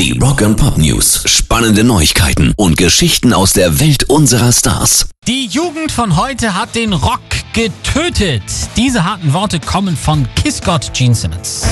Die Rock and Pop News. Spannende Neuigkeiten und Geschichten aus der Welt unserer Stars. Die Jugend von heute hat den Rock getötet. Diese harten Worte kommen von Kissgott Gene Simmons.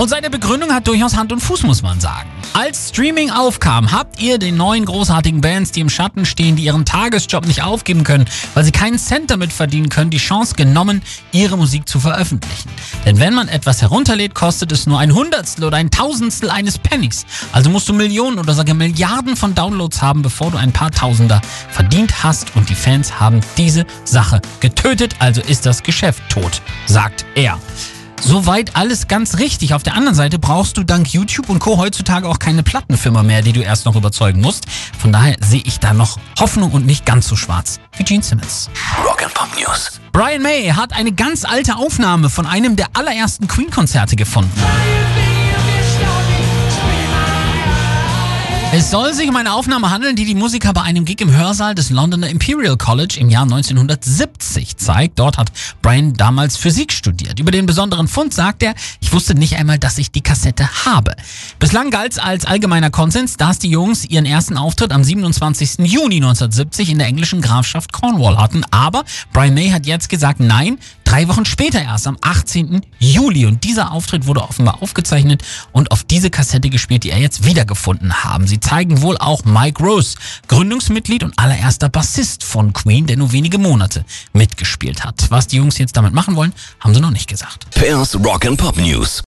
Und seine Begründung hat durchaus Hand und Fuß, muss man sagen. Als Streaming aufkam, habt ihr den neuen großartigen Bands, die im Schatten stehen, die ihren Tagesjob nicht aufgeben können, weil sie keinen Cent damit verdienen können, die Chance genommen, ihre Musik zu veröffentlichen. Denn wenn man etwas herunterlädt, kostet es nur ein Hundertstel oder ein Tausendstel eines Pennies. Also musst du Millionen oder sogar Milliarden von Downloads haben, bevor du ein paar Tausender verdient hast. Und die Fans haben diese Sache getötet, also ist das Geschäft tot, sagt er. Soweit alles ganz richtig. Auf der anderen Seite brauchst du dank YouTube und Co. heutzutage auch keine Plattenfirma mehr, die du erst noch überzeugen musst. Von daher sehe ich da noch Hoffnung und nicht ganz so schwarz wie Gene Simmons. Rock and Pop News. Brian May hat eine ganz alte Aufnahme von einem der allerersten Queen-Konzerte gefunden. Es soll sich um eine Aufnahme handeln, die die Musiker bei einem Gig im Hörsaal des Londoner Imperial College im Jahr 1970 zeigt. Dort hat Brian damals Physik studiert. Über den besonderen Fund sagt er, ich wusste nicht einmal, dass ich die Kassette habe. Bislang galt es als allgemeiner Konsens, dass die Jungs ihren ersten Auftritt am 27. Juni 1970 in der englischen Grafschaft Cornwall hatten. Aber Brian May hat jetzt gesagt, nein, drei Wochen später erst, am 18. Juli. Und dieser Auftritt wurde offenbar aufgezeichnet und auf diese Kassette gespielt, die er jetzt wiedergefunden haben. Sie zeigen wohl auch Mike Rose, Gründungsmitglied und allererster Bassist von Queen, der nur wenige Monate mitgespielt hat. Was die Jungs jetzt damit machen wollen, haben sie noch nicht gesagt. Pairs Rock and Pop News.